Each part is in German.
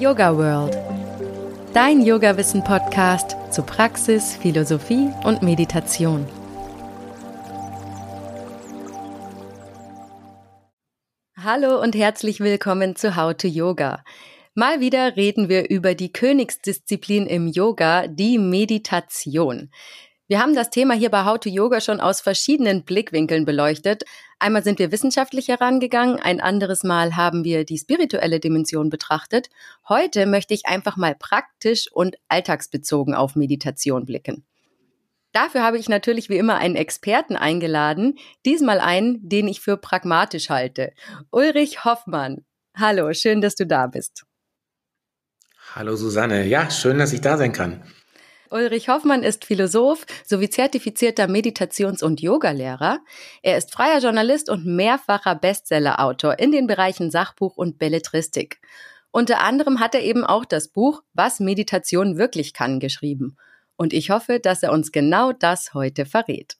Yoga World. Dein Yoga-Wissen-Podcast zu Praxis, Philosophie und Meditation. Hallo und herzlich willkommen zu How to Yoga. Mal wieder reden wir über die Königsdisziplin im Yoga, die Meditation. Wir haben das Thema hier bei How to Yoga schon aus verschiedenen Blickwinkeln beleuchtet. Einmal sind wir wissenschaftlich herangegangen, ein anderes Mal haben wir die spirituelle Dimension betrachtet. Heute möchte ich einfach mal praktisch und alltagsbezogen auf Meditation blicken. Dafür habe ich natürlich wie immer einen Experten eingeladen, diesmal einen, den ich für pragmatisch halte. Ulrich Hoffmann. Hallo, schön, dass du da bist. Hallo Susanne, ja, schön, dass ich da sein kann. Ulrich Hoffmann ist Philosoph sowie zertifizierter Meditations- und Yogalehrer. Er ist freier Journalist und mehrfacher Bestsellerautor in den Bereichen Sachbuch und Belletristik. Unter anderem hat er eben auch das Buch Was Meditation wirklich kann geschrieben. Und ich hoffe, dass er uns genau das heute verrät.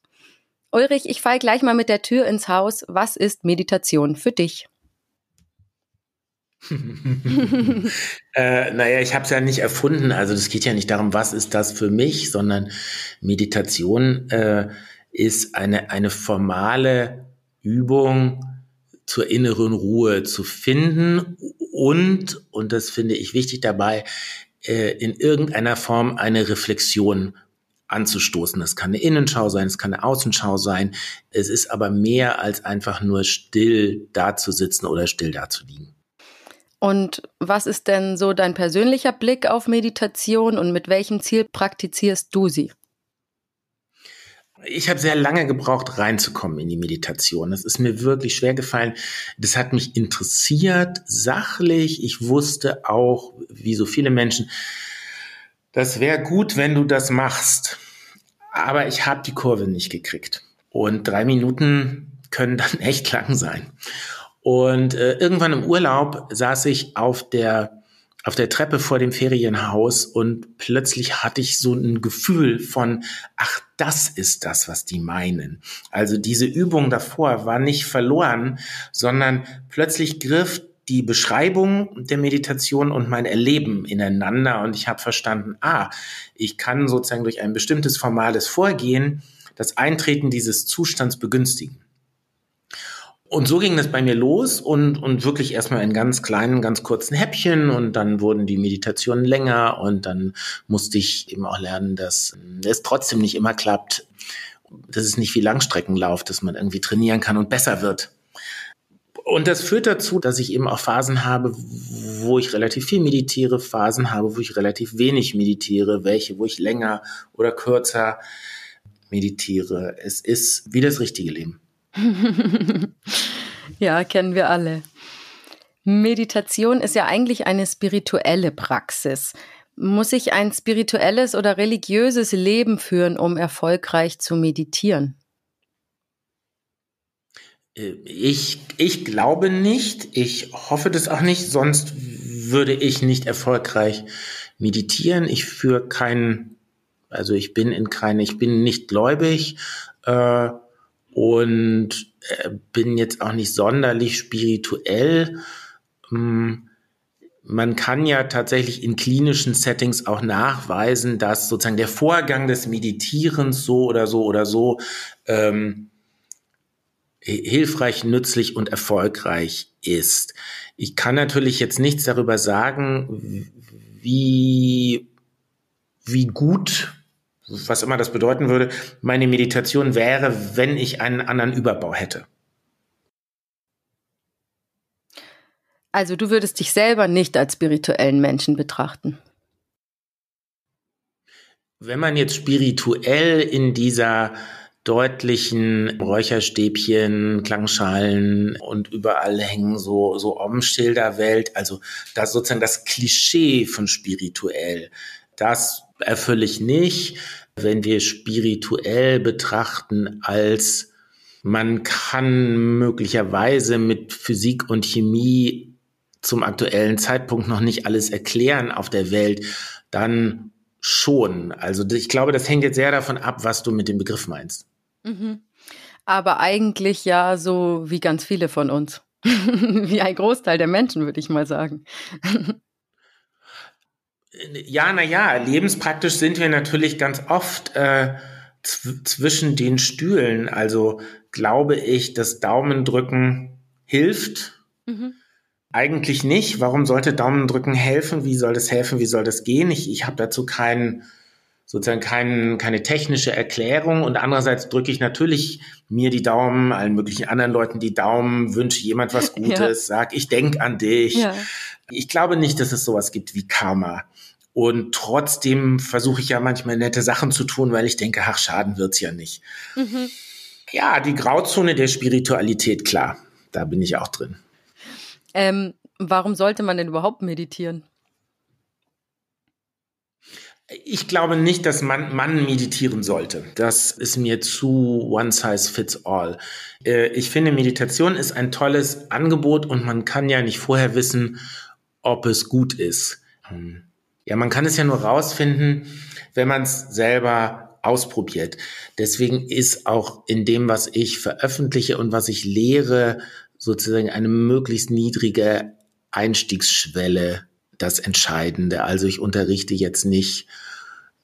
Ulrich, ich fall gleich mal mit der Tür ins Haus. Was ist Meditation für dich? äh, naja, ich habe es ja nicht erfunden. Also es geht ja nicht darum, was ist das für mich, sondern Meditation äh, ist eine, eine formale Übung zur inneren Ruhe zu finden und, und das finde ich wichtig dabei, äh, in irgendeiner Form eine Reflexion anzustoßen. Das kann eine Innenschau sein, es kann eine Außenschau sein. Es ist aber mehr als einfach nur still dazusitzen oder still dazuliegen. Und was ist denn so dein persönlicher Blick auf Meditation und mit welchem Ziel praktizierst du sie? Ich habe sehr lange gebraucht, reinzukommen in die Meditation. Das ist mir wirklich schwer gefallen. Das hat mich interessiert, sachlich. Ich wusste auch, wie so viele Menschen, das wäre gut, wenn du das machst. Aber ich habe die Kurve nicht gekriegt. Und drei Minuten können dann echt lang sein. Und äh, irgendwann im Urlaub saß ich auf der auf der Treppe vor dem Ferienhaus und plötzlich hatte ich so ein Gefühl von, ach, das ist das, was die meinen. Also diese Übung davor war nicht verloren, sondern plötzlich griff die Beschreibung der Meditation und mein Erleben ineinander und ich habe verstanden, ah, ich kann sozusagen durch ein bestimmtes formales Vorgehen das Eintreten dieses Zustands begünstigen. Und so ging das bei mir los und, und wirklich erstmal in ganz kleinen, ganz kurzen Häppchen und dann wurden die Meditationen länger und dann musste ich eben auch lernen, dass es trotzdem nicht immer klappt. Das ist nicht wie Langstreckenlauf, dass man irgendwie trainieren kann und besser wird. Und das führt dazu, dass ich eben auch Phasen habe, wo ich relativ viel meditiere, Phasen habe, wo ich relativ wenig meditiere, welche, wo ich länger oder kürzer meditiere. Es ist wie das richtige Leben. ja, kennen wir alle. Meditation ist ja eigentlich eine spirituelle Praxis. Muss ich ein spirituelles oder religiöses Leben führen, um erfolgreich zu meditieren? Äh, ich, ich glaube nicht. Ich hoffe das auch nicht. Sonst würde ich nicht erfolgreich meditieren. Ich führe keinen, also ich bin in keine, ich bin nicht gläubig. Äh, und äh, bin jetzt auch nicht sonderlich spirituell. Hm, man kann ja tatsächlich in klinischen Settings auch nachweisen, dass sozusagen der Vorgang des Meditierens so oder so oder so ähm, hilfreich, nützlich und erfolgreich ist. Ich kann natürlich jetzt nichts darüber sagen, wie, wie gut was immer das bedeuten würde, meine Meditation wäre, wenn ich einen anderen Überbau hätte. Also du würdest dich selber nicht als spirituellen Menschen betrachten. Wenn man jetzt spirituell in dieser deutlichen Räucherstäbchen, Klangschalen und überall hängen so, so Om-Schilder-Welt, also das sozusagen das Klischee von spirituell, das erfülle ich nicht wenn wir spirituell betrachten, als man kann möglicherweise mit Physik und Chemie zum aktuellen Zeitpunkt noch nicht alles erklären auf der Welt, dann schon. Also ich glaube, das hängt jetzt sehr davon ab, was du mit dem Begriff meinst. Mhm. Aber eigentlich ja so wie ganz viele von uns. wie ein Großteil der Menschen, würde ich mal sagen. Ja, na ja, lebenspraktisch sind wir natürlich ganz oft äh, zwischen den Stühlen. Also glaube ich, dass Daumendrücken hilft. Mhm. Eigentlich nicht. Warum sollte Daumendrücken helfen? Wie soll das helfen? Wie soll das gehen? Ich, ich habe dazu keinen sozusagen kein, keine technische Erklärung und andererseits drücke ich natürlich mir die Daumen, allen möglichen anderen Leuten die Daumen, wünsche jemand was Gutes, ja. sag, ich denk an dich. Ja. Ich glaube nicht, dass es sowas gibt wie Karma. Und trotzdem versuche ich ja manchmal nette Sachen zu tun, weil ich denke, ach, schaden wird's ja nicht. Mhm. Ja, die Grauzone der Spiritualität, klar, da bin ich auch drin. Ähm, warum sollte man denn überhaupt meditieren? Ich glaube nicht, dass man, man meditieren sollte. Das ist mir zu one size fits all. Äh, ich finde, Meditation ist ein tolles Angebot und man kann ja nicht vorher wissen, ob es gut ist. Ja, man kann es ja nur rausfinden, wenn man es selber ausprobiert. Deswegen ist auch in dem, was ich veröffentliche und was ich lehre, sozusagen eine möglichst niedrige Einstiegsschwelle das Entscheidende. Also ich unterrichte jetzt nicht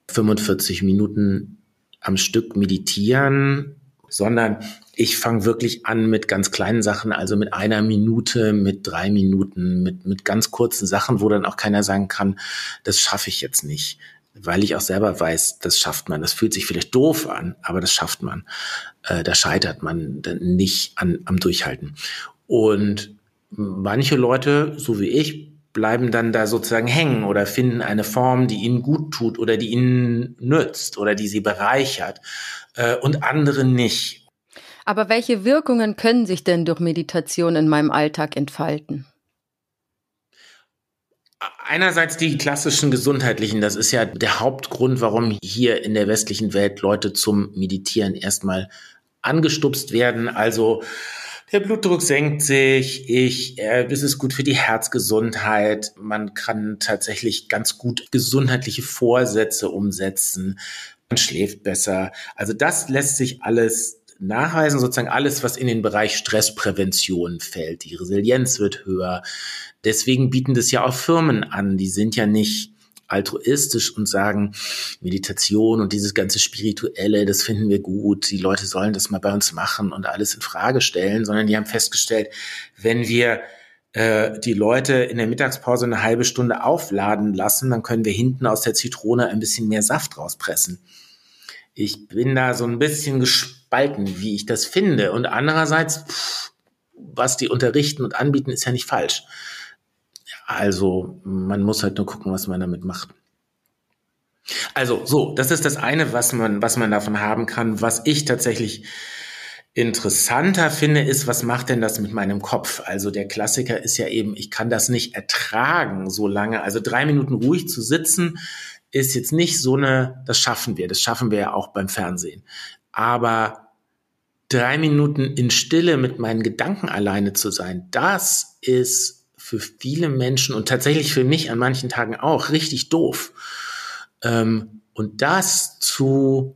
45 Minuten am Stück meditieren, sondern ich fange wirklich an mit ganz kleinen Sachen, also mit einer Minute, mit drei Minuten, mit, mit ganz kurzen Sachen, wo dann auch keiner sagen kann, das schaffe ich jetzt nicht. Weil ich auch selber weiß, das schafft man. Das fühlt sich vielleicht doof an, aber das schafft man. Äh, da scheitert man nicht an, am Durchhalten. Und manche Leute, so wie ich, bleiben dann da sozusagen hängen oder finden eine Form, die ihnen gut tut oder die ihnen nützt oder die sie bereichert äh, und andere nicht. Aber welche Wirkungen können sich denn durch Meditation in meinem Alltag entfalten? Einerseits die klassischen gesundheitlichen, das ist ja der Hauptgrund, warum hier in der westlichen Welt Leute zum Meditieren erstmal angestupst werden. Also der Blutdruck senkt sich, ich, äh, es ist gut für die Herzgesundheit, man kann tatsächlich ganz gut gesundheitliche Vorsätze umsetzen, man schläft besser. Also das lässt sich alles nachweisen, sozusagen alles, was in den Bereich Stressprävention fällt. Die Resilienz wird höher. Deswegen bieten das ja auch Firmen an. Die sind ja nicht altruistisch und sagen, Meditation und dieses ganze Spirituelle, das finden wir gut, die Leute sollen das mal bei uns machen und alles in Frage stellen, sondern die haben festgestellt, wenn wir äh, die Leute in der Mittagspause eine halbe Stunde aufladen lassen, dann können wir hinten aus der Zitrone ein bisschen mehr Saft rauspressen. Ich bin da so ein bisschen gespalten, wie ich das finde. Und andererseits, pff, was die unterrichten und anbieten, ist ja nicht falsch. Also man muss halt nur gucken, was man damit macht. Also so, das ist das eine, was man, was man davon haben kann. Was ich tatsächlich interessanter finde, ist, was macht denn das mit meinem Kopf? Also der Klassiker ist ja eben, ich kann das nicht ertragen so lange. Also drei Minuten ruhig zu sitzen, ist jetzt nicht so eine, das schaffen wir, das schaffen wir ja auch beim Fernsehen. Aber drei Minuten in Stille mit meinen Gedanken alleine zu sein, das ist für viele Menschen und tatsächlich für mich an manchen Tagen auch richtig doof. Ähm, und das zu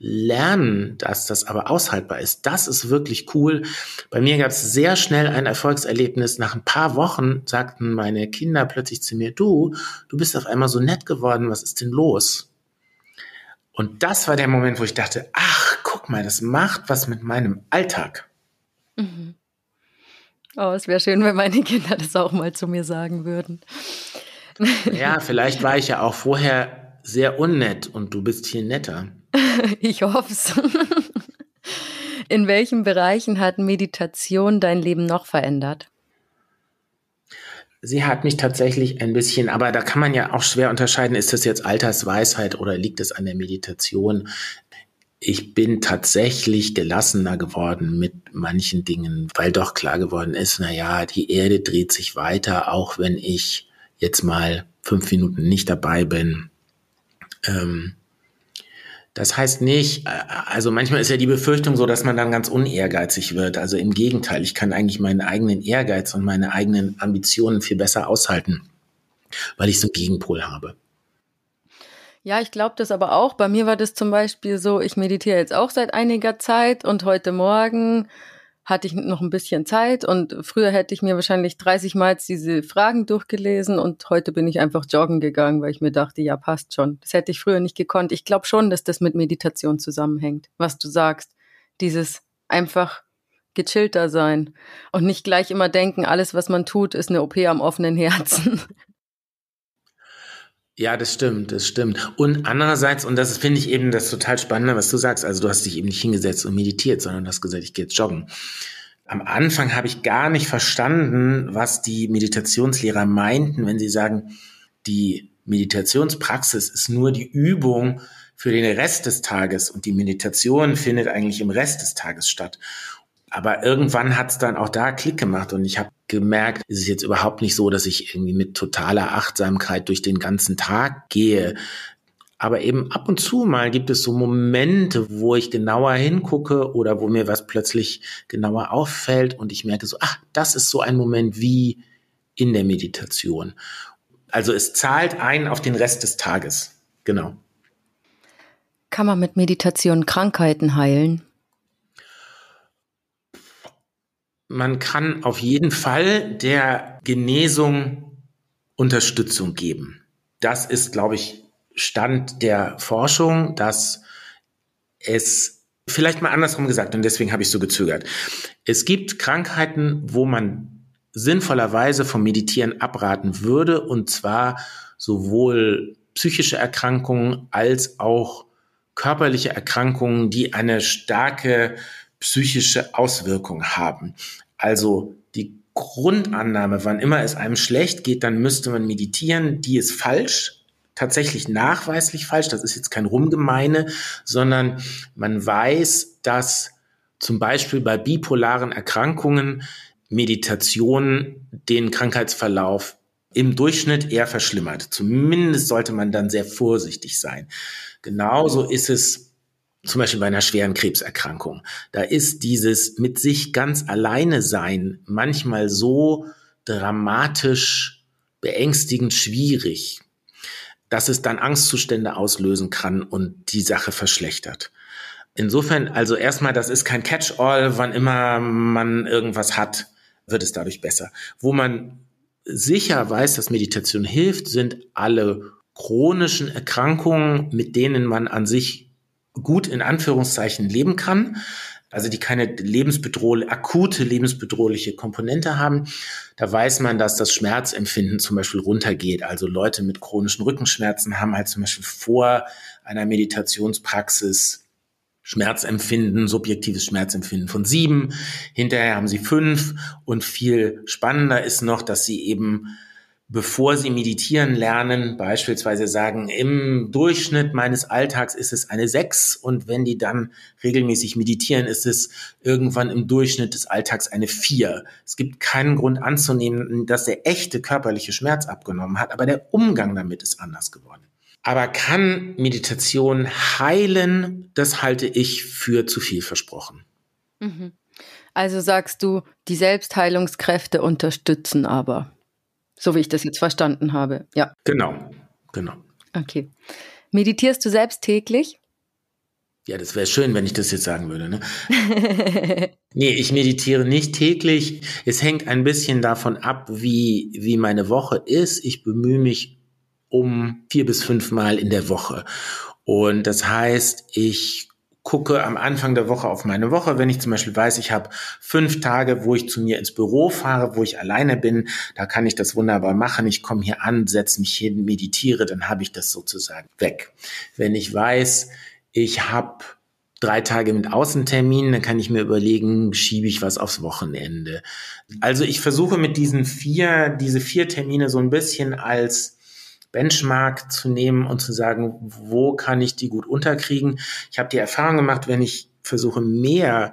lernen, dass das aber aushaltbar ist, das ist wirklich cool. Bei mir gab es sehr schnell ein Erfolgserlebnis. Nach ein paar Wochen sagten meine Kinder plötzlich zu mir, du, du bist auf einmal so nett geworden, was ist denn los? Und das war der Moment, wo ich dachte, ach, guck mal, das macht was mit meinem Alltag. Mhm. Oh, es wäre schön, wenn meine Kinder das auch mal zu mir sagen würden. Ja, vielleicht war ich ja auch vorher sehr unnett und du bist hier netter. ich hoffe es. In welchen Bereichen hat Meditation dein Leben noch verändert? Sie hat mich tatsächlich ein bisschen, aber da kann man ja auch schwer unterscheiden, ist das jetzt Altersweisheit oder liegt es an der Meditation? Ich bin tatsächlich gelassener geworden mit manchen Dingen, weil doch klar geworden ist, na ja, die Erde dreht sich weiter, auch wenn ich jetzt mal fünf Minuten nicht dabei bin. Ähm, das heißt nicht, äh, also manchmal ist ja die Befürchtung so, dass man dann ganz unehrgeizig wird. Also im Gegenteil, ich kann eigentlich meinen eigenen Ehrgeiz und meine eigenen Ambitionen viel besser aushalten, weil ich so einen Gegenpol habe. Ja, ich glaube das aber auch. Bei mir war das zum Beispiel so, ich meditiere jetzt auch seit einiger Zeit und heute Morgen hatte ich noch ein bisschen Zeit und früher hätte ich mir wahrscheinlich 30 Mal diese Fragen durchgelesen und heute bin ich einfach joggen gegangen, weil ich mir dachte, ja, passt schon. Das hätte ich früher nicht gekonnt. Ich glaube schon, dass das mit Meditation zusammenhängt, was du sagst. Dieses einfach gechillter sein und nicht gleich immer denken, alles, was man tut, ist eine OP am offenen Herzen. Ja, das stimmt, das stimmt. Und andererseits, und das finde ich eben das total Spannende, was du sagst, also du hast dich eben nicht hingesetzt und meditiert, sondern hast gesagt, ich gehe jetzt joggen. Am Anfang habe ich gar nicht verstanden, was die Meditationslehrer meinten, wenn sie sagen, die Meditationspraxis ist nur die Übung für den Rest des Tages und die Meditation findet eigentlich im Rest des Tages statt. Aber irgendwann hat es dann auch da Klick gemacht und ich habe gemerkt, es ist jetzt überhaupt nicht so, dass ich irgendwie mit totaler Achtsamkeit durch den ganzen Tag gehe. Aber eben ab und zu mal gibt es so Momente, wo ich genauer hingucke oder wo mir was plötzlich genauer auffällt und ich merke so, ach, das ist so ein Moment wie in der Meditation. Also es zahlt ein auf den Rest des Tages. Genau. Kann man mit Meditation Krankheiten heilen? Man kann auf jeden Fall der Genesung Unterstützung geben. Das ist, glaube ich, Stand der Forschung, dass es vielleicht mal andersrum gesagt, und deswegen habe ich so gezögert. Es gibt Krankheiten, wo man sinnvollerweise vom Meditieren abraten würde, und zwar sowohl psychische Erkrankungen als auch körperliche Erkrankungen, die eine starke psychische Auswirkung haben. Also die Grundannahme, wann immer es einem schlecht geht, dann müsste man meditieren, die ist falsch, tatsächlich nachweislich falsch. Das ist jetzt kein Rumgemeine, sondern man weiß, dass zum Beispiel bei bipolaren Erkrankungen Meditation den Krankheitsverlauf im Durchschnitt eher verschlimmert. Zumindest sollte man dann sehr vorsichtig sein. Genauso ist es zum Beispiel bei einer schweren Krebserkrankung. Da ist dieses mit sich ganz alleine sein manchmal so dramatisch, beängstigend schwierig, dass es dann Angstzustände auslösen kann und die Sache verschlechtert. Insofern, also erstmal, das ist kein Catch-all, wann immer man irgendwas hat, wird es dadurch besser. Wo man sicher weiß, dass Meditation hilft, sind alle chronischen Erkrankungen, mit denen man an sich gut in Anführungszeichen leben kann, also die keine lebensbedrohliche, akute lebensbedrohliche Komponente haben, da weiß man, dass das Schmerzempfinden zum Beispiel runtergeht. Also Leute mit chronischen Rückenschmerzen haben halt zum Beispiel vor einer Meditationspraxis Schmerzempfinden, subjektives Schmerzempfinden von sieben. Hinterher haben sie fünf. Und viel spannender ist noch, dass sie eben bevor sie meditieren lernen, beispielsweise sagen, im Durchschnitt meines Alltags ist es eine sechs und wenn die dann regelmäßig meditieren, ist es irgendwann im Durchschnitt des Alltags eine vier. Es gibt keinen Grund anzunehmen, dass der echte körperliche Schmerz abgenommen hat, aber der Umgang damit ist anders geworden. Aber kann Meditation heilen? Das halte ich für zu viel versprochen. Mhm. Also sagst du, die Selbstheilungskräfte unterstützen aber. So wie ich das jetzt verstanden habe. Ja. Genau, genau. Okay. Meditierst du selbst täglich? Ja, das wäre schön, wenn ich das jetzt sagen würde. Ne? nee, ich meditiere nicht täglich. Es hängt ein bisschen davon ab, wie, wie meine Woche ist. Ich bemühe mich um vier bis fünf Mal in der Woche. Und das heißt, ich gucke am Anfang der Woche auf meine Woche. Wenn ich zum Beispiel weiß, ich habe fünf Tage, wo ich zu mir ins Büro fahre, wo ich alleine bin, da kann ich das wunderbar machen. Ich komme hier an, setze mich hin, meditiere, dann habe ich das sozusagen weg. Wenn ich weiß, ich habe drei Tage mit Außenterminen, dann kann ich mir überlegen, schiebe ich was aufs Wochenende. Also ich versuche mit diesen vier, diese vier Termine so ein bisschen als Benchmark zu nehmen und zu sagen, wo kann ich die gut unterkriegen. Ich habe die Erfahrung gemacht, wenn ich versuche mehr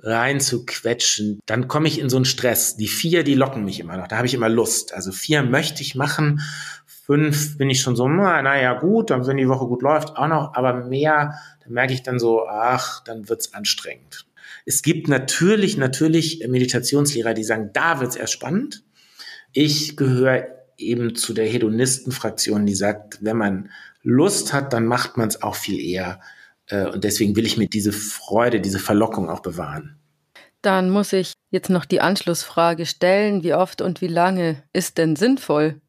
rein zu quetschen, dann komme ich in so einen Stress. Die vier, die locken mich immer noch. Da habe ich immer Lust. Also vier möchte ich machen. Fünf bin ich schon so, naja, gut, dann wenn die Woche gut läuft, auch noch. Aber mehr, da merke ich dann so, ach, dann wird's anstrengend. Es gibt natürlich, natürlich Meditationslehrer, die sagen, da wird's erst spannend. Ich gehöre eben zu der Hedonistenfraktion, die sagt, wenn man Lust hat, dann macht man es auch viel eher. Äh, und deswegen will ich mir diese Freude, diese Verlockung auch bewahren. Dann muss ich jetzt noch die Anschlussfrage stellen, wie oft und wie lange ist denn sinnvoll?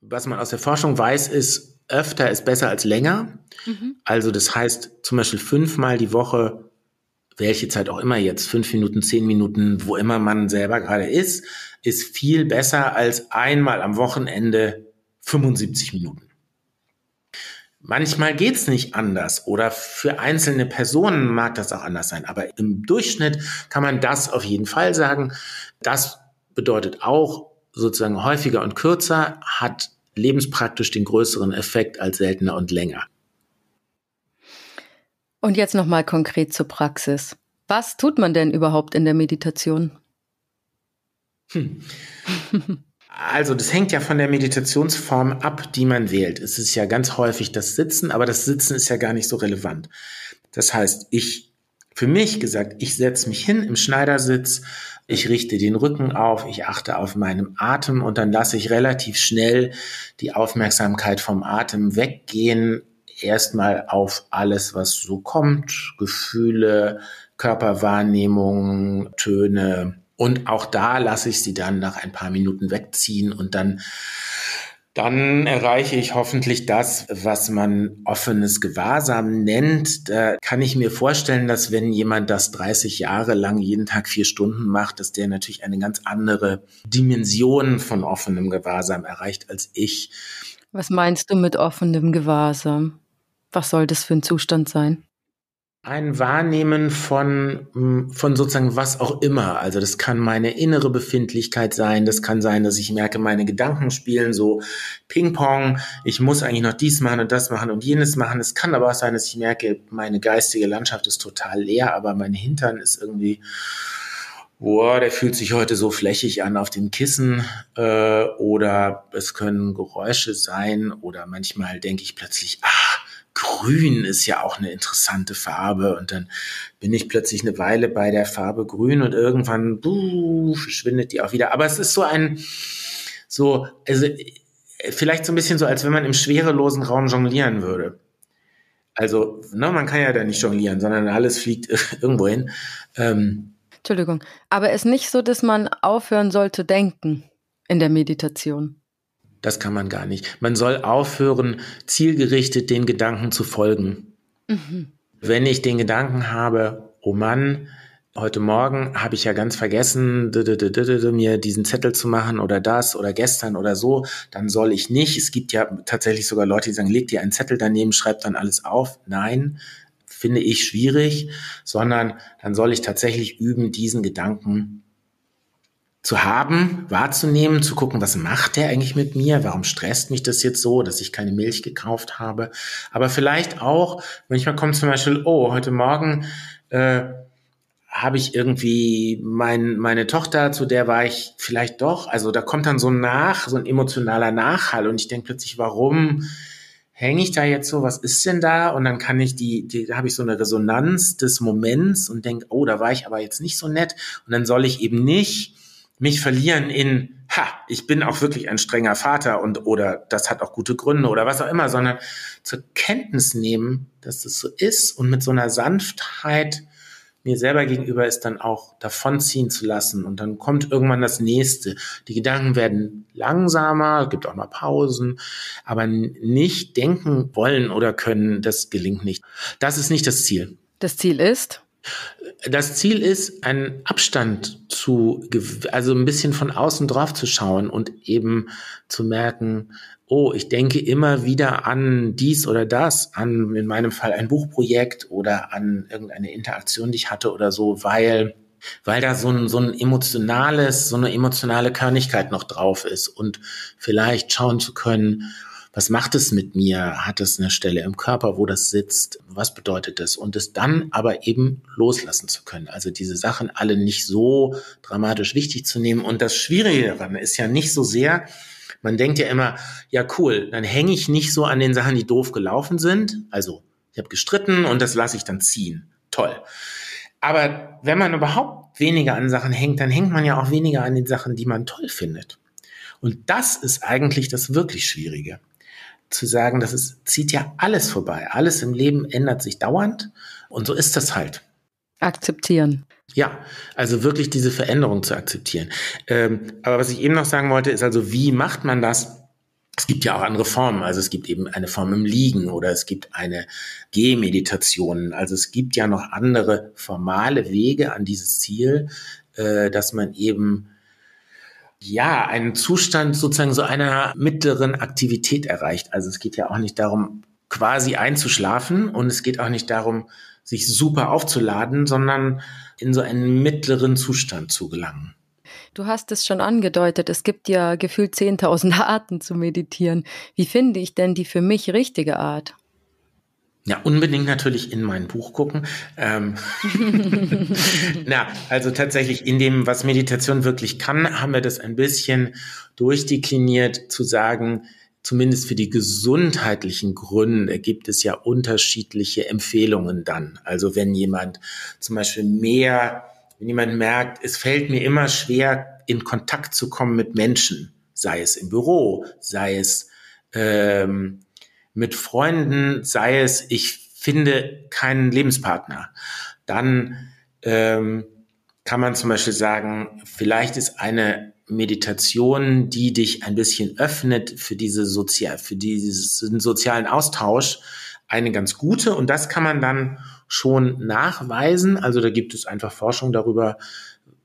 Was man aus der Forschung weiß, ist, öfter ist besser als länger. Mhm. Also das heißt zum Beispiel fünfmal die Woche, welche Zeit auch immer jetzt, fünf Minuten, zehn Minuten, wo immer man selber gerade ist, ist viel besser als einmal am Wochenende 75 Minuten. Manchmal geht's nicht anders oder für einzelne Personen mag das auch anders sein, aber im Durchschnitt kann man das auf jeden Fall sagen. Das bedeutet auch sozusagen häufiger und kürzer hat lebenspraktisch den größeren Effekt als seltener und länger. Und jetzt noch mal konkret zur Praxis. Was tut man denn überhaupt in der Meditation? Hm. Also das hängt ja von der Meditationsform ab, die man wählt. Es ist ja ganz häufig das Sitzen, aber das Sitzen ist ja gar nicht so relevant. Das heißt, ich, für mich gesagt, ich setze mich hin im Schneidersitz, ich richte den Rücken auf, ich achte auf meinem Atem und dann lasse ich relativ schnell die Aufmerksamkeit vom Atem weggehen, erstmal auf alles, was so kommt, Gefühle, Körperwahrnehmung, Töne, und auch da lasse ich sie dann nach ein paar Minuten wegziehen und dann dann erreiche ich hoffentlich das, was man offenes Gewahrsam nennt. Da kann ich mir vorstellen, dass wenn jemand das 30 Jahre lang jeden Tag vier Stunden macht, dass der natürlich eine ganz andere Dimension von offenem Gewahrsam erreicht als ich. Was meinst du mit offenem Gewahrsam? Was soll das für ein Zustand sein? Ein Wahrnehmen von, hm, von sozusagen was auch immer. Also das kann meine innere Befindlichkeit sein, das kann sein, dass ich merke, meine Gedanken spielen so Ping-Pong, ich muss eigentlich noch dies machen und das machen und jenes machen. Es kann aber auch sein, dass ich merke, meine geistige Landschaft ist total leer, aber mein Hintern ist irgendwie, boah, der fühlt sich heute so flächig an auf dem Kissen äh, oder es können Geräusche sein oder manchmal denke ich plötzlich, ah, Grün ist ja auch eine interessante Farbe und dann bin ich plötzlich eine Weile bei der Farbe Grün und irgendwann buh, verschwindet die auch wieder. Aber es ist so ein, so, also vielleicht so ein bisschen so, als wenn man im schwerelosen Raum jonglieren würde. Also, ne, man kann ja da nicht jonglieren, sondern alles fliegt irgendwo hin. Ähm, Entschuldigung, aber es ist nicht so, dass man aufhören sollte denken in der Meditation. Das kann man gar nicht. Man soll aufhören, zielgerichtet den Gedanken zu folgen. Mhm. Wenn ich den Gedanken habe, oh Mann, heute Morgen habe ich ja ganz vergessen, mir diesen Zettel zu machen oder das oder gestern oder so, dann soll ich nicht. Es gibt ja tatsächlich sogar Leute, die sagen, leg dir einen Zettel daneben, schreib dann alles auf. Nein, finde ich schwierig, sondern dann soll ich tatsächlich üben, diesen Gedanken zu haben, wahrzunehmen, zu gucken, was macht der eigentlich mit mir? Warum stresst mich das jetzt so, dass ich keine Milch gekauft habe? Aber vielleicht auch, manchmal kommt zum Beispiel, oh, heute Morgen äh, habe ich irgendwie mein, meine Tochter, zu der war ich vielleicht doch, also da kommt dann so ein Nach, so ein emotionaler Nachhall und ich denke plötzlich, warum hänge ich da jetzt so, was ist denn da? Und dann kann ich die, die da habe ich so eine Resonanz des Moments und denke, oh, da war ich aber jetzt nicht so nett. Und dann soll ich eben nicht mich verlieren in, ha, ich bin auch wirklich ein strenger Vater und oder das hat auch gute Gründe oder was auch immer, sondern zur Kenntnis nehmen, dass es so ist und mit so einer Sanftheit mir selber gegenüber ist dann auch davonziehen zu lassen und dann kommt irgendwann das nächste. Die Gedanken werden langsamer, gibt auch mal Pausen, aber nicht denken wollen oder können, das gelingt nicht. Das ist nicht das Ziel. Das Ziel ist? Das Ziel ist, einen Abstand zu, also ein bisschen von außen drauf zu schauen und eben zu merken, oh, ich denke immer wieder an dies oder das, an in meinem Fall ein Buchprojekt oder an irgendeine Interaktion, die ich hatte oder so, weil weil da so ein, so ein emotionales, so eine emotionale Körnigkeit noch drauf ist. Und vielleicht schauen zu können, was macht es mit mir? Hat es eine Stelle im Körper, wo das sitzt? Was bedeutet das? Und es dann aber eben loslassen zu können. Also diese Sachen alle nicht so dramatisch wichtig zu nehmen. Und das Schwierige daran ist ja nicht so sehr, man denkt ja immer, ja cool, dann hänge ich nicht so an den Sachen, die doof gelaufen sind. Also ich habe gestritten und das lasse ich dann ziehen. Toll. Aber wenn man überhaupt weniger an Sachen hängt, dann hängt man ja auch weniger an den Sachen, die man toll findet. Und das ist eigentlich das wirklich Schwierige zu sagen, das zieht ja alles vorbei. Alles im Leben ändert sich dauernd und so ist das halt. Akzeptieren. Ja, also wirklich diese Veränderung zu akzeptieren. Ähm, aber was ich eben noch sagen wollte, ist also, wie macht man das? Es gibt ja auch andere Formen. Also es gibt eben eine Form im Liegen oder es gibt eine Gehmeditation. Also es gibt ja noch andere formale Wege an dieses Ziel, äh, dass man eben ja, einen Zustand sozusagen so einer mittleren Aktivität erreicht. Also es geht ja auch nicht darum, quasi einzuschlafen und es geht auch nicht darum, sich super aufzuladen, sondern in so einen mittleren Zustand zu gelangen. Du hast es schon angedeutet, es gibt ja gefühlt 10.000 Arten zu meditieren. Wie finde ich denn die für mich richtige Art? Ja, unbedingt natürlich in mein Buch gucken. Ähm Na, also tatsächlich in dem, was Meditation wirklich kann, haben wir das ein bisschen durchdekliniert zu sagen, zumindest für die gesundheitlichen Gründe gibt es ja unterschiedliche Empfehlungen dann. Also wenn jemand zum Beispiel mehr, wenn jemand merkt, es fällt mir immer schwer, in Kontakt zu kommen mit Menschen, sei es im Büro, sei es ähm, mit Freunden, sei es, ich finde keinen Lebenspartner, dann ähm, kann man zum Beispiel sagen, vielleicht ist eine Meditation, die dich ein bisschen öffnet für diese sozial, für diesen sozialen Austausch, eine ganz gute. Und das kann man dann schon nachweisen. Also da gibt es einfach Forschung darüber,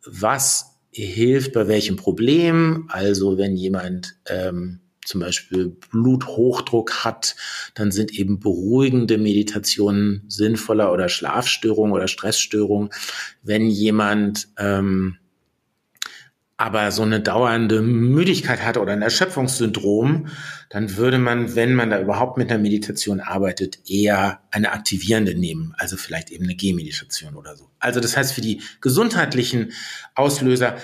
was hilft bei welchem Problem. Also wenn jemand ähm, zum Beispiel Bluthochdruck hat, dann sind eben beruhigende Meditationen sinnvoller oder Schlafstörungen oder Stressstörungen. Wenn jemand ähm, aber so eine dauernde Müdigkeit hat oder ein Erschöpfungssyndrom, dann würde man, wenn man da überhaupt mit einer Meditation arbeitet, eher eine aktivierende nehmen, also vielleicht eben eine Gehmeditation oder so. Also das heißt, für die gesundheitlichen Auslöser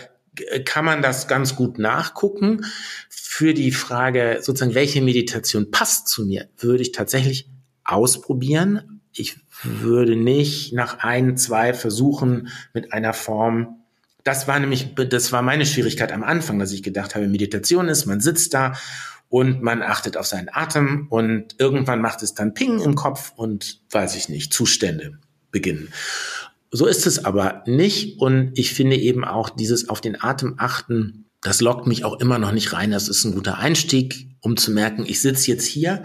kann man das ganz gut nachgucken. Für die Frage sozusagen, welche Meditation passt zu mir, würde ich tatsächlich ausprobieren. Ich würde nicht nach ein, zwei Versuchen mit einer Form das war nämlich, das war meine Schwierigkeit am Anfang, dass ich gedacht habe, Meditation ist, man sitzt da und man achtet auf seinen Atem und irgendwann macht es dann Ping im Kopf und weiß ich nicht, Zustände beginnen. So ist es aber nicht und ich finde eben auch dieses auf den Atem achten, das lockt mich auch immer noch nicht rein. Das ist ein guter Einstieg, um zu merken, ich sitze jetzt hier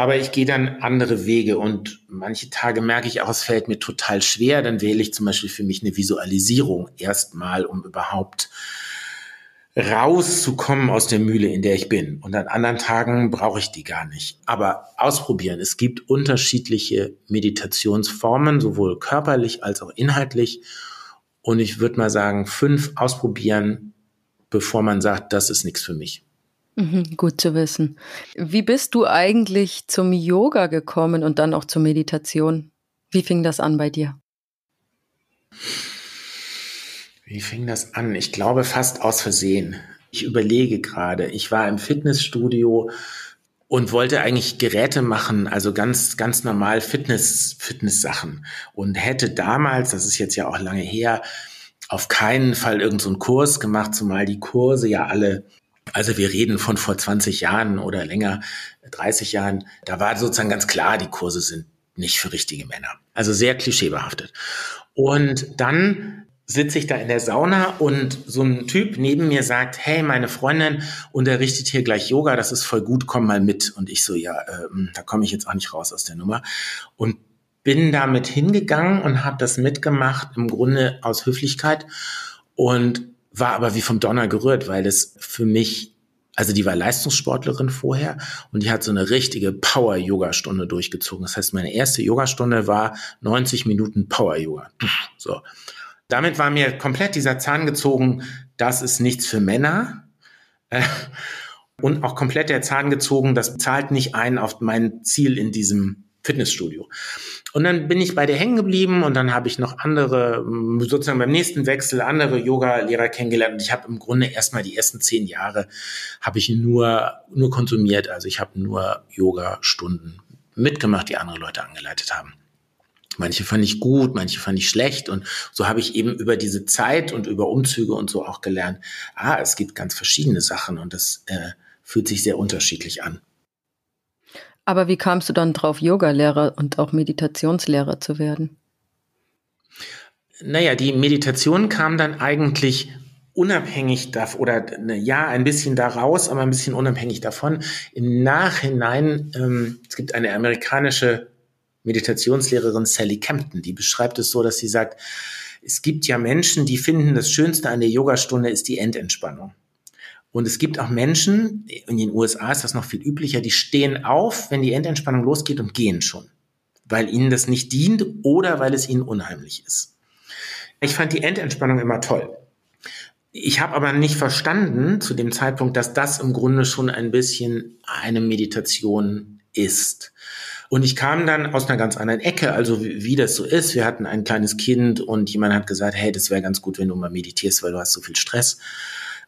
aber ich gehe dann andere Wege und manche Tage merke ich auch, es fällt mir total schwer. Dann wähle ich zum Beispiel für mich eine Visualisierung erstmal, um überhaupt rauszukommen aus der Mühle, in der ich bin. Und an anderen Tagen brauche ich die gar nicht. Aber ausprobieren. Es gibt unterschiedliche Meditationsformen, sowohl körperlich als auch inhaltlich. Und ich würde mal sagen, fünf ausprobieren, bevor man sagt, das ist nichts für mich. Mhm, gut zu wissen. Wie bist du eigentlich zum Yoga gekommen und dann auch zur Meditation? Wie fing das an bei dir? Wie fing das an? Ich glaube fast aus Versehen. Ich überlege gerade. Ich war im Fitnessstudio und wollte eigentlich Geräte machen, also ganz, ganz normal Fitness, Fitness-Sachen. Und hätte damals, das ist jetzt ja auch lange her, auf keinen Fall irgendeinen so Kurs gemacht, zumal die Kurse ja alle also wir reden von vor 20 Jahren oder länger, 30 Jahren. Da war sozusagen ganz klar, die Kurse sind nicht für richtige Männer. Also sehr klischeebehaftet. Und dann sitze ich da in der Sauna und so ein Typ neben mir sagt, hey, meine Freundin unterrichtet hier gleich Yoga, das ist voll gut, komm mal mit. Und ich so, ja, äh, da komme ich jetzt auch nicht raus aus der Nummer. Und bin damit hingegangen und habe das mitgemacht, im Grunde aus Höflichkeit. Und war aber wie vom Donner gerührt, weil das für mich, also die war Leistungssportlerin vorher und die hat so eine richtige Power-Yoga-Stunde durchgezogen. Das heißt, meine erste Yoga-Stunde war 90 Minuten Power-Yoga. So. Damit war mir komplett dieser Zahn gezogen, das ist nichts für Männer. Äh, und auch komplett der Zahn gezogen, das zahlt nicht ein auf mein Ziel in diesem Fitnessstudio. Und dann bin ich bei der hängen geblieben und dann habe ich noch andere, sozusagen beim nächsten Wechsel, andere Yoga-Lehrer kennengelernt. Und ich habe im Grunde erstmal die ersten zehn Jahre habe ich nur, nur konsumiert. Also ich habe nur Yoga-Stunden mitgemacht, die andere Leute angeleitet haben. Manche fand ich gut, manche fand ich schlecht. Und so habe ich eben über diese Zeit und über Umzüge und so auch gelernt, ah, es gibt ganz verschiedene Sachen und das äh, fühlt sich sehr unterschiedlich an. Aber wie kamst du dann drauf, Yogalehrer und auch Meditationslehrer zu werden? naja, die Meditation kam dann eigentlich unabhängig davon, oder ne, ja, ein bisschen daraus, aber ein bisschen unabhängig davon. Im Nachhinein, ähm, es gibt eine amerikanische Meditationslehrerin Sally Campton, die beschreibt es so, dass sie sagt, es gibt ja Menschen, die finden, das Schönste an der Yogastunde ist die Endentspannung. Und es gibt auch Menschen, in den USA ist das noch viel üblicher, die stehen auf, wenn die Endentspannung losgeht und gehen schon, weil ihnen das nicht dient oder weil es ihnen unheimlich ist. Ich fand die Endentspannung immer toll. Ich habe aber nicht verstanden zu dem Zeitpunkt, dass das im Grunde schon ein bisschen eine Meditation ist. Und ich kam dann aus einer ganz anderen Ecke, also wie, wie das so ist. Wir hatten ein kleines Kind und jemand hat gesagt, hey, das wäre ganz gut, wenn du mal meditierst, weil du hast so viel Stress.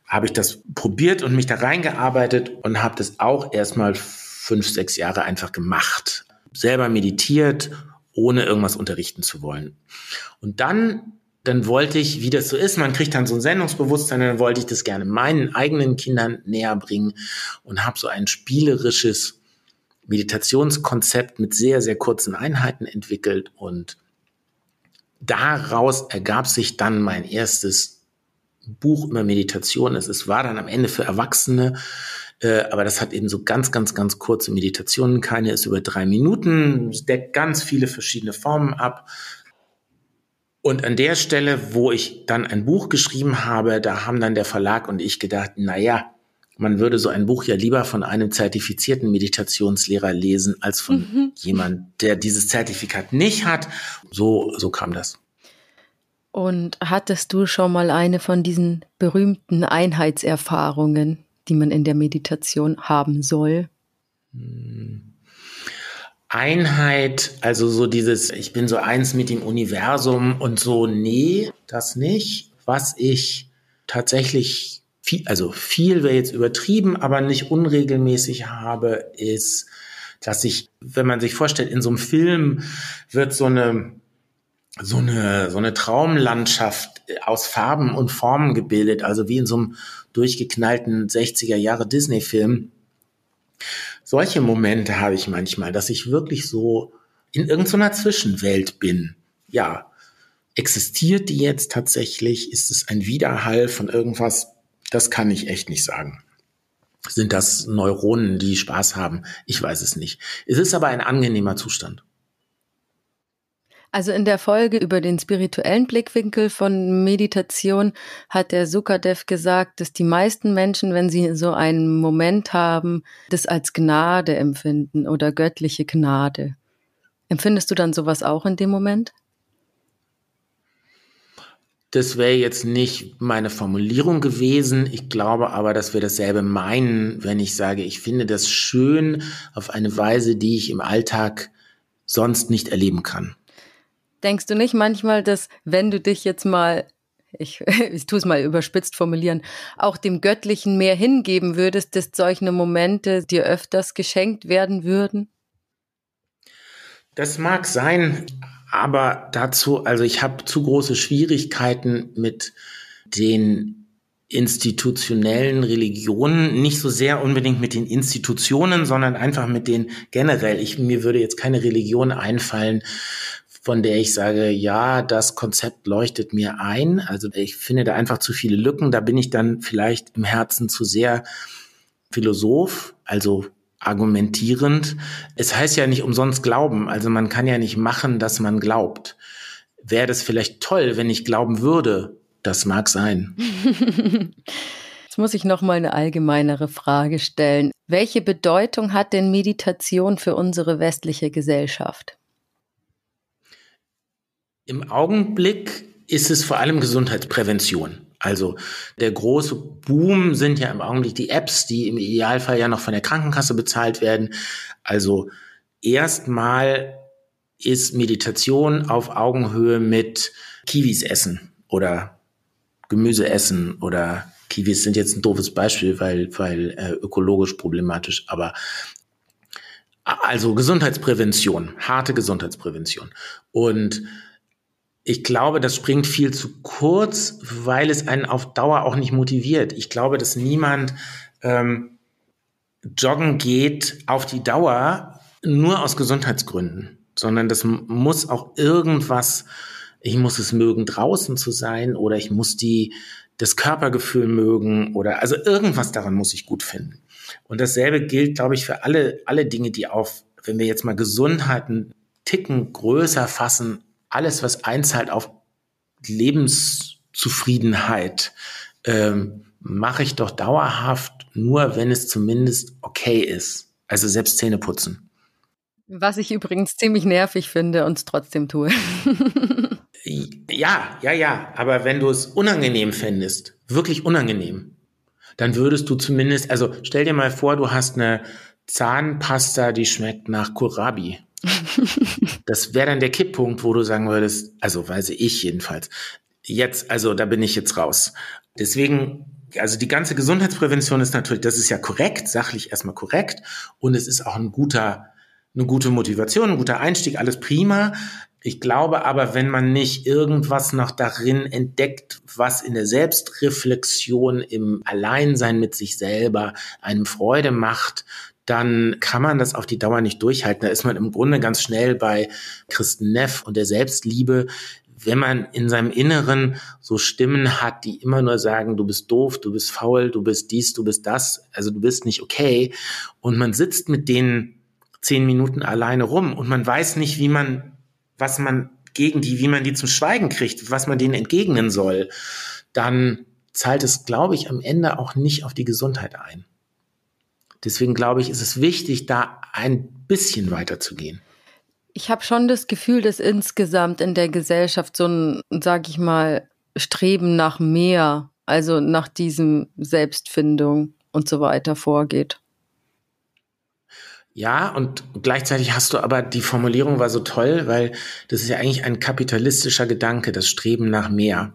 Habe ich das probiert und mich da reingearbeitet und habe das auch erstmal fünf, sechs Jahre einfach gemacht. Selber meditiert, ohne irgendwas unterrichten zu wollen. Und dann dann wollte ich, wie das so ist, man kriegt dann so ein Sendungsbewusstsein, dann wollte ich das gerne meinen eigenen Kindern näher bringen und habe so ein spielerisches Meditationskonzept mit sehr, sehr kurzen Einheiten entwickelt und daraus ergab sich dann mein erstes Buch über Meditation. Es war dann am Ende für Erwachsene, äh, aber das hat eben so ganz, ganz, ganz kurze Meditationen. Keine ist über drei Minuten, deckt ganz viele verschiedene Formen ab. Und an der Stelle, wo ich dann ein Buch geschrieben habe, da haben dann der Verlag und ich gedacht, na ja, man würde so ein Buch ja lieber von einem zertifizierten Meditationslehrer lesen, als von mhm. jemand, der dieses Zertifikat nicht hat. So, so kam das. Und hattest du schon mal eine von diesen berühmten Einheitserfahrungen, die man in der Meditation haben soll? Hm. Einheit, also so dieses, ich bin so eins mit dem Universum und so, nee, das nicht. Was ich tatsächlich viel, also viel wäre jetzt übertrieben, aber nicht unregelmäßig habe, ist, dass ich, wenn man sich vorstellt, in so einem Film wird so eine, so eine, so eine Traumlandschaft aus Farben und Formen gebildet, also wie in so einem durchgeknallten 60er Jahre Disney-Film solche Momente habe ich manchmal, dass ich wirklich so in irgendeiner Zwischenwelt bin. Ja, existiert die jetzt tatsächlich? Ist es ein Widerhall von irgendwas? Das kann ich echt nicht sagen. Sind das Neuronen, die Spaß haben? Ich weiß es nicht. Es ist aber ein angenehmer Zustand. Also in der Folge über den spirituellen Blickwinkel von Meditation hat der Sukadev gesagt, dass die meisten Menschen, wenn sie so einen Moment haben, das als Gnade empfinden oder göttliche Gnade. Empfindest du dann sowas auch in dem Moment? Das wäre jetzt nicht meine Formulierung gewesen. Ich glaube aber, dass wir dasselbe meinen, wenn ich sage, ich finde das schön auf eine Weise, die ich im Alltag sonst nicht erleben kann. Denkst du nicht manchmal, dass wenn du dich jetzt mal, ich, ich tue es mal überspitzt formulieren, auch dem Göttlichen mehr hingeben würdest, dass solche Momente dir öfters geschenkt werden würden? Das mag sein, aber dazu, also ich habe zu große Schwierigkeiten mit den institutionellen Religionen, nicht so sehr unbedingt mit den Institutionen, sondern einfach mit den generell. Ich, mir würde jetzt keine Religion einfallen, von der ich sage, ja, das Konzept leuchtet mir ein. Also ich finde da einfach zu viele Lücken. Da bin ich dann vielleicht im Herzen zu sehr Philosoph, also argumentierend. Es heißt ja nicht umsonst glauben. Also man kann ja nicht machen, dass man glaubt. Wäre das vielleicht toll, wenn ich glauben würde? Das mag sein. Jetzt muss ich noch mal eine allgemeinere Frage stellen. Welche Bedeutung hat denn Meditation für unsere westliche Gesellschaft? Im Augenblick ist es vor allem Gesundheitsprävention. Also der große Boom sind ja im Augenblick die Apps, die im Idealfall ja noch von der Krankenkasse bezahlt werden. Also erstmal ist Meditation auf Augenhöhe mit Kiwis essen oder Gemüse essen oder Kiwis sind jetzt ein doofes Beispiel, weil, weil äh, ökologisch problematisch, aber also Gesundheitsprävention, harte Gesundheitsprävention. Und ich glaube, das springt viel zu kurz, weil es einen auf Dauer auch nicht motiviert. Ich glaube, dass niemand ähm, joggen geht auf die Dauer nur aus Gesundheitsgründen, sondern das muss auch irgendwas ich muss es mögen, draußen zu sein oder ich muss die, das Körpergefühl mögen oder also irgendwas daran muss ich gut finden. Und dasselbe gilt, glaube ich, für alle, alle Dinge, die auf, wenn wir jetzt mal Gesundheiten Ticken größer fassen, alles, was einzahlt auf Lebenszufriedenheit, ähm, mache ich doch dauerhaft nur, wenn es zumindest okay ist. Also selbst Zähne putzen. Was ich übrigens ziemlich nervig finde und trotzdem tue. ja, ja, ja. Aber wenn du es unangenehm fändest, wirklich unangenehm, dann würdest du zumindest, also stell dir mal vor, du hast eine Zahnpasta, die schmeckt nach Kohlrabi. Das wäre dann der Kipppunkt, wo du sagen würdest, also weiß ich jedenfalls, jetzt, also da bin ich jetzt raus. Deswegen, also die ganze Gesundheitsprävention ist natürlich, das ist ja korrekt, sachlich erstmal korrekt und es ist auch ein guter, eine gute Motivation, ein guter Einstieg, alles prima. Ich glaube aber, wenn man nicht irgendwas noch darin entdeckt, was in der Selbstreflexion, im Alleinsein mit sich selber einem Freude macht, dann kann man das auf die Dauer nicht durchhalten. Da ist man im Grunde ganz schnell bei Christen Neff und der Selbstliebe. Wenn man in seinem Inneren so Stimmen hat, die immer nur sagen, du bist doof, du bist faul, du bist dies, du bist das, also du bist nicht okay. Und man sitzt mit denen zehn Minuten alleine rum und man weiß nicht, wie man, was man gegen die, wie man die zum Schweigen kriegt, was man denen entgegnen soll, dann zahlt es, glaube ich, am Ende auch nicht auf die Gesundheit ein. Deswegen glaube ich, ist es wichtig, da ein bisschen weiterzugehen. Ich habe schon das Gefühl, dass insgesamt in der Gesellschaft so ein, sag ich mal, Streben nach mehr, also nach diesem Selbstfindung und so weiter vorgeht. Ja, und gleichzeitig hast du aber, die Formulierung war so toll, weil das ist ja eigentlich ein kapitalistischer Gedanke, das Streben nach mehr.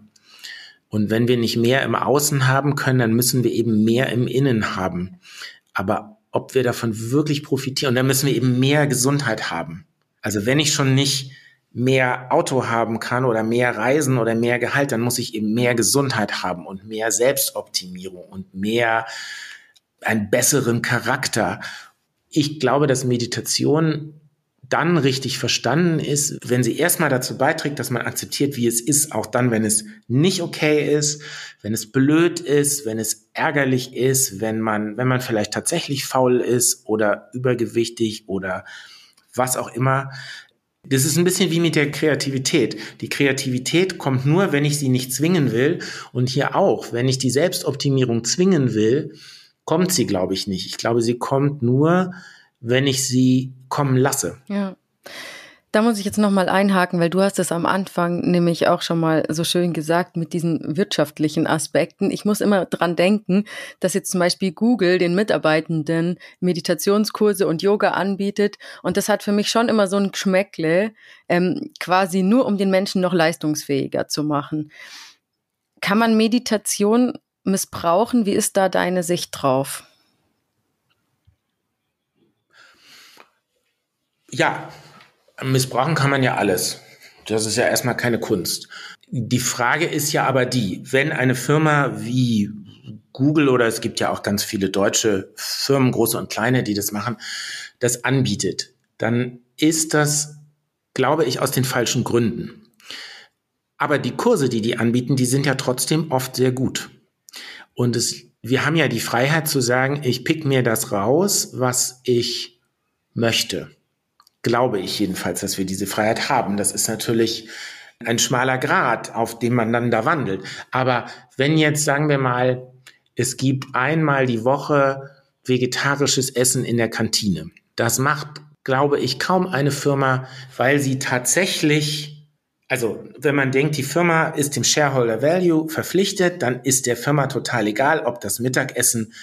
Und wenn wir nicht mehr im Außen haben können, dann müssen wir eben mehr im Innen haben. Aber ob wir davon wirklich profitieren, und dann müssen wir eben mehr Gesundheit haben. Also wenn ich schon nicht mehr Auto haben kann oder mehr Reisen oder mehr Gehalt, dann muss ich eben mehr Gesundheit haben und mehr Selbstoptimierung und mehr einen besseren Charakter. Ich glaube, dass Meditation dann richtig verstanden ist, wenn sie erstmal dazu beiträgt, dass man akzeptiert, wie es ist, auch dann, wenn es nicht okay ist, wenn es blöd ist, wenn es ärgerlich ist, wenn man, wenn man vielleicht tatsächlich faul ist oder übergewichtig oder was auch immer. Das ist ein bisschen wie mit der Kreativität. Die Kreativität kommt nur, wenn ich sie nicht zwingen will. Und hier auch, wenn ich die Selbstoptimierung zwingen will, kommt sie, glaube ich, nicht. Ich glaube, sie kommt nur, wenn ich sie kommen lasse. Ja. Da muss ich jetzt nochmal einhaken, weil du hast es am Anfang nämlich auch schon mal so schön gesagt mit diesen wirtschaftlichen Aspekten. Ich muss immer dran denken, dass jetzt zum Beispiel Google den Mitarbeitenden Meditationskurse und Yoga anbietet. Und das hat für mich schon immer so ein Geschmäckle, ähm, quasi nur um den Menschen noch leistungsfähiger zu machen. Kann man Meditation missbrauchen? Wie ist da deine Sicht drauf? Ja, missbrauchen kann man ja alles. Das ist ja erstmal keine Kunst. Die Frage ist ja aber die, wenn eine Firma wie Google oder es gibt ja auch ganz viele deutsche Firmen, große und kleine, die das machen, das anbietet, dann ist das, glaube ich, aus den falschen Gründen. Aber die Kurse, die die anbieten, die sind ja trotzdem oft sehr gut. Und es, wir haben ja die Freiheit zu sagen, ich pick mir das raus, was ich möchte glaube ich jedenfalls, dass wir diese Freiheit haben. Das ist natürlich ein schmaler Grad, auf dem man dann da wandelt. Aber wenn jetzt, sagen wir mal, es gibt einmal die Woche vegetarisches Essen in der Kantine. Das macht, glaube ich, kaum eine Firma, weil sie tatsächlich, also wenn man denkt, die Firma ist dem Shareholder Value verpflichtet, dann ist der Firma total egal, ob das Mittagessen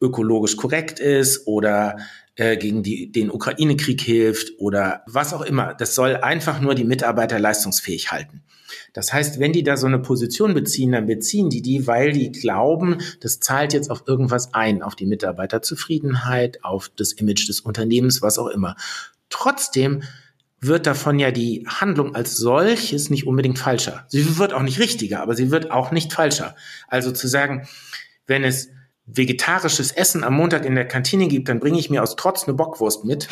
ökologisch korrekt ist oder äh, gegen die, den Ukraine-Krieg hilft oder was auch immer. Das soll einfach nur die Mitarbeiter leistungsfähig halten. Das heißt, wenn die da so eine Position beziehen, dann beziehen die die, weil die glauben, das zahlt jetzt auf irgendwas ein, auf die Mitarbeiterzufriedenheit, auf das Image des Unternehmens, was auch immer. Trotzdem wird davon ja die Handlung als solches nicht unbedingt falscher. Sie wird auch nicht richtiger, aber sie wird auch nicht falscher. Also zu sagen, wenn es vegetarisches Essen am Montag in der Kantine gibt, dann bringe ich mir aus Trotz eine Bockwurst mit.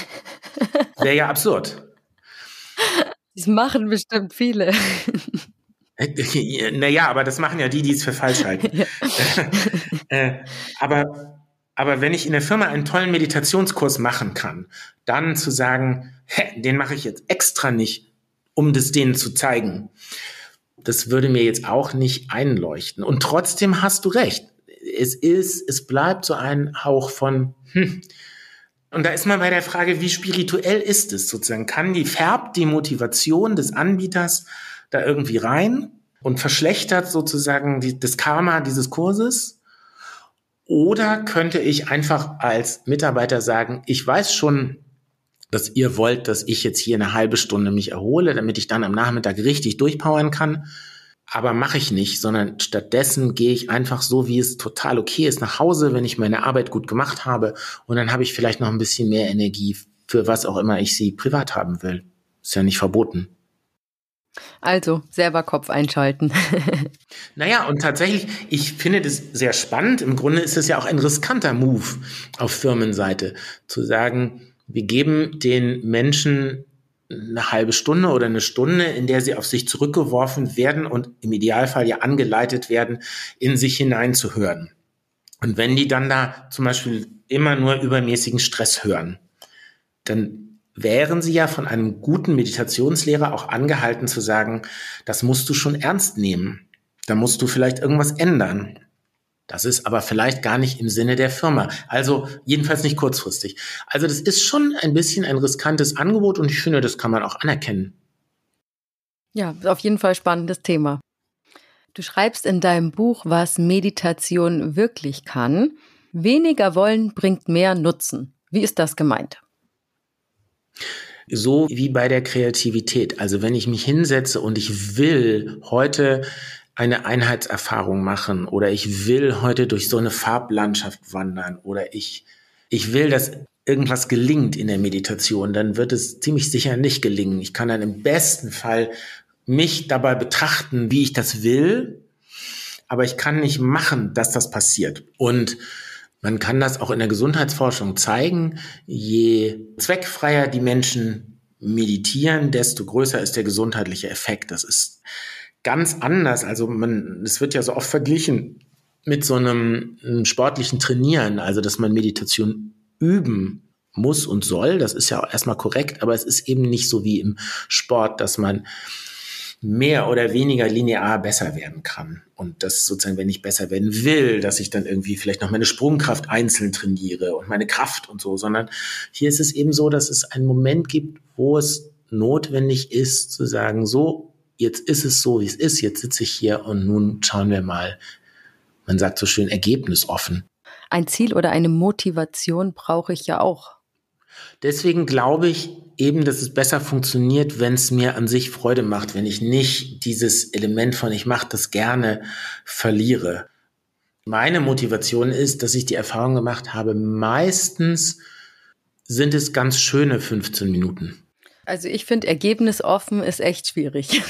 Wäre ja absurd. Das machen bestimmt viele. Naja, aber das machen ja die, die es für falsch halten. Ja. äh, aber, aber wenn ich in der Firma einen tollen Meditationskurs machen kann, dann zu sagen, hä, den mache ich jetzt extra nicht, um das denen zu zeigen, das würde mir jetzt auch nicht einleuchten. Und trotzdem hast du recht. Es ist, es bleibt so ein Hauch von, hm. Und da ist man bei der Frage, wie spirituell ist es sozusagen? Kann die, färbt die Motivation des Anbieters da irgendwie rein und verschlechtert sozusagen die, das Karma dieses Kurses? Oder könnte ich einfach als Mitarbeiter sagen, ich weiß schon, dass ihr wollt, dass ich jetzt hier eine halbe Stunde mich erhole, damit ich dann am Nachmittag richtig durchpowern kann. Aber mache ich nicht, sondern stattdessen gehe ich einfach so, wie es total okay ist, nach Hause, wenn ich meine Arbeit gut gemacht habe. Und dann habe ich vielleicht noch ein bisschen mehr Energie für was auch immer ich sie privat haben will. Ist ja nicht verboten. Also selber Kopf einschalten. naja, und tatsächlich, ich finde das sehr spannend. Im Grunde ist es ja auch ein riskanter Move auf Firmenseite, zu sagen, wir geben den Menschen eine halbe Stunde oder eine Stunde, in der sie auf sich zurückgeworfen werden und im Idealfall ja angeleitet werden, in sich hineinzuhören. Und wenn die dann da zum Beispiel immer nur übermäßigen Stress hören, dann wären sie ja von einem guten Meditationslehrer auch angehalten zu sagen, das musst du schon ernst nehmen. Da musst du vielleicht irgendwas ändern. Das ist aber vielleicht gar nicht im Sinne der Firma. Also jedenfalls nicht kurzfristig. Also das ist schon ein bisschen ein riskantes Angebot und ich finde, das kann man auch anerkennen. Ja, auf jeden Fall spannendes Thema. Du schreibst in deinem Buch, was Meditation wirklich kann. Weniger wollen bringt mehr Nutzen. Wie ist das gemeint? So wie bei der Kreativität. Also wenn ich mich hinsetze und ich will heute eine Einheitserfahrung machen oder ich will heute durch so eine Farblandschaft wandern oder ich, ich will, dass irgendwas gelingt in der Meditation, dann wird es ziemlich sicher nicht gelingen. Ich kann dann im besten Fall mich dabei betrachten, wie ich das will, aber ich kann nicht machen, dass das passiert. Und man kann das auch in der Gesundheitsforschung zeigen. Je zweckfreier die Menschen meditieren, desto größer ist der gesundheitliche Effekt. Das ist ganz anders. Also man, es wird ja so oft verglichen mit so einem, einem sportlichen Trainieren, also dass man Meditation üben muss und soll. Das ist ja auch erstmal korrekt, aber es ist eben nicht so wie im Sport, dass man mehr oder weniger linear besser werden kann. Und das sozusagen, wenn ich besser werden will, dass ich dann irgendwie vielleicht noch meine Sprungkraft einzeln trainiere und meine Kraft und so, sondern hier ist es eben so, dass es einen Moment gibt, wo es notwendig ist zu sagen, so, jetzt ist es so, wie es ist, jetzt sitze ich hier und nun schauen wir mal, man sagt so schön, ergebnisoffen. Ein Ziel oder eine Motivation brauche ich ja auch. Deswegen glaube ich eben, dass es besser funktioniert, wenn es mir an sich Freude macht, wenn ich nicht dieses Element von ich mache das gerne verliere. Meine Motivation ist, dass ich die Erfahrung gemacht habe, meistens sind es ganz schöne 15 Minuten. Also ich finde, ergebnisoffen ist echt schwierig.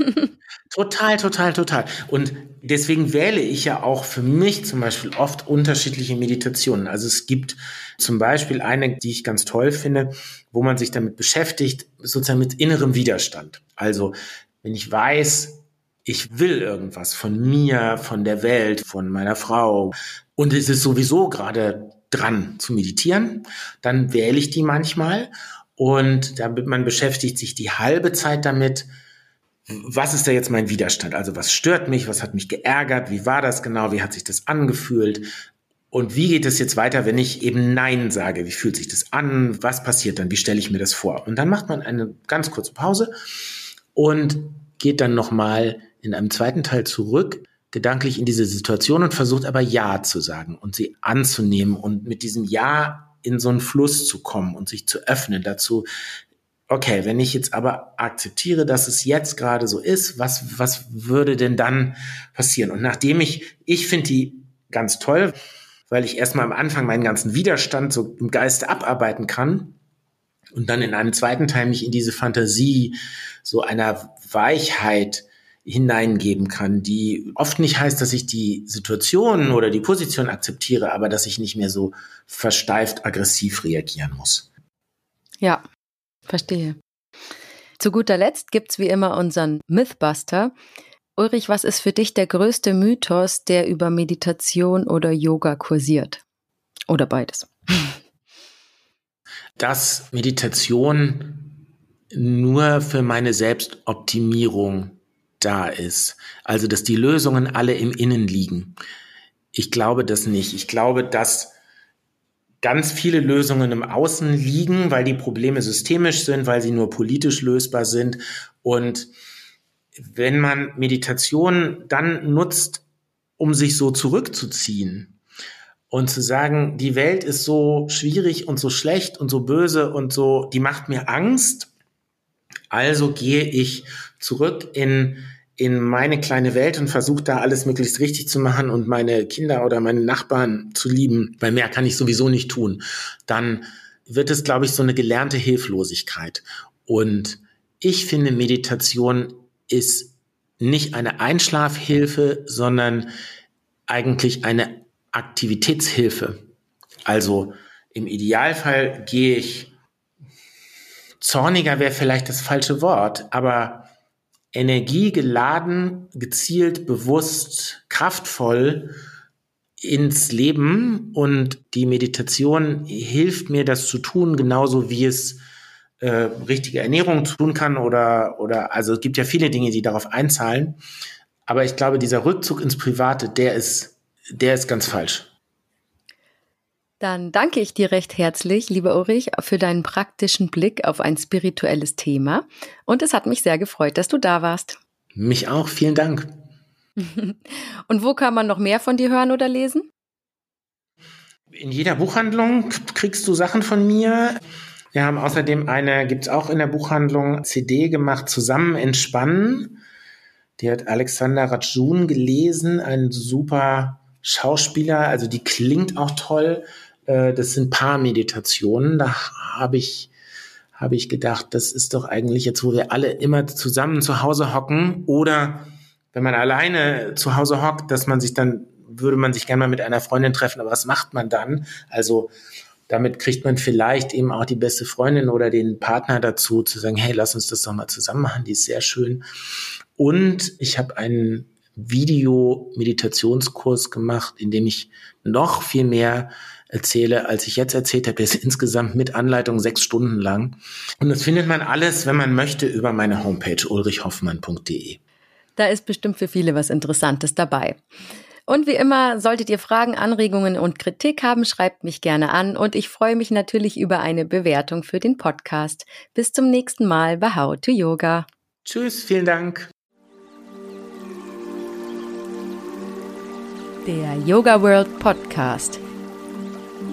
total, total, total. Und deswegen wähle ich ja auch für mich zum Beispiel oft unterschiedliche Meditationen. Also es gibt zum Beispiel eine, die ich ganz toll finde, wo man sich damit beschäftigt, sozusagen mit innerem Widerstand. Also wenn ich weiß, ich will irgendwas von mir, von der Welt, von meiner Frau und es ist sowieso gerade dran zu meditieren, dann wähle ich die manchmal und damit man beschäftigt sich die halbe Zeit damit, was ist da jetzt mein Widerstand? Also was stört mich? Was hat mich geärgert? Wie war das genau? Wie hat sich das angefühlt? Und wie geht es jetzt weiter, wenn ich eben Nein sage? Wie fühlt sich das an? Was passiert dann? Wie stelle ich mir das vor? Und dann macht man eine ganz kurze Pause und geht dann nochmal in einem zweiten Teil zurück, gedanklich in diese Situation und versucht aber Ja zu sagen und sie anzunehmen und mit diesem Ja in so einen Fluss zu kommen und sich zu öffnen dazu, okay, wenn ich jetzt aber akzeptiere, dass es jetzt gerade so ist, was, was würde denn dann passieren? Und nachdem ich, ich finde die ganz toll, weil ich erstmal am Anfang meinen ganzen Widerstand so im Geiste abarbeiten kann und dann in einem zweiten Teil mich in diese Fantasie so einer Weichheit hineingeben kann, die oft nicht heißt, dass ich die Situation oder die Position akzeptiere, aber dass ich nicht mehr so versteift aggressiv reagieren muss. Ja, verstehe. Zu guter Letzt gibt's wie immer unseren Mythbuster. Ulrich, was ist für dich der größte Mythos, der über Meditation oder Yoga kursiert? Oder beides? Dass Meditation nur für meine Selbstoptimierung da ist. Also, dass die Lösungen alle im Innen liegen. Ich glaube das nicht. Ich glaube, dass ganz viele Lösungen im Außen liegen, weil die Probleme systemisch sind, weil sie nur politisch lösbar sind. Und wenn man Meditation dann nutzt, um sich so zurückzuziehen und zu sagen, die Welt ist so schwierig und so schlecht und so böse und so, die macht mir Angst, also gehe ich zurück in in meine kleine Welt und versuche da alles möglichst richtig zu machen und meine Kinder oder meine Nachbarn zu lieben, weil mehr kann ich sowieso nicht tun, dann wird es, glaube ich, so eine gelernte Hilflosigkeit. Und ich finde, Meditation ist nicht eine Einschlafhilfe, sondern eigentlich eine Aktivitätshilfe. Also im Idealfall gehe ich, zorniger wäre vielleicht das falsche Wort, aber energiegeladen, gezielt, bewusst, kraftvoll ins Leben und die Meditation hilft mir, das zu tun, genauso wie es äh, richtige Ernährung tun kann oder, oder, also es gibt ja viele Dinge, die darauf einzahlen. Aber ich glaube, dieser Rückzug ins Private, der ist, der ist ganz falsch. Dann danke ich dir recht herzlich, lieber Ulrich, für deinen praktischen Blick auf ein spirituelles Thema. Und es hat mich sehr gefreut, dass du da warst. Mich auch, vielen Dank. Und wo kann man noch mehr von dir hören oder lesen? In jeder Buchhandlung kriegst du Sachen von mir. Wir haben außerdem eine, gibt es auch in der Buchhandlung, CD gemacht, Zusammen entspannen. Die hat Alexander Rajun gelesen, ein super Schauspieler, also die klingt auch toll. Äh, das sind Paarmeditationen. Da habe ich, habe ich gedacht, das ist doch eigentlich jetzt, wo wir alle immer zusammen zu Hause hocken oder wenn man alleine zu Hause hockt, dass man sich dann, würde man sich gerne mal mit einer Freundin treffen, aber was macht man dann? Also, damit kriegt man vielleicht eben auch die beste Freundin oder den Partner dazu, zu sagen, hey, lass uns das doch mal zusammen machen, die ist sehr schön. Und ich habe einen Video-Meditationskurs gemacht, in dem ich noch viel mehr erzähle, als ich jetzt erzählt habe. Der ist insgesamt mit Anleitung sechs Stunden lang. Und das findet man alles, wenn man möchte, über meine Homepage ulrichhoffmann.de. Da ist bestimmt für viele was Interessantes dabei. Und wie immer, solltet ihr Fragen, Anregungen und Kritik haben, schreibt mich gerne an und ich freue mich natürlich über eine Bewertung für den Podcast. Bis zum nächsten Mal bei How to Yoga. Tschüss, vielen Dank. Der Yoga World Podcast.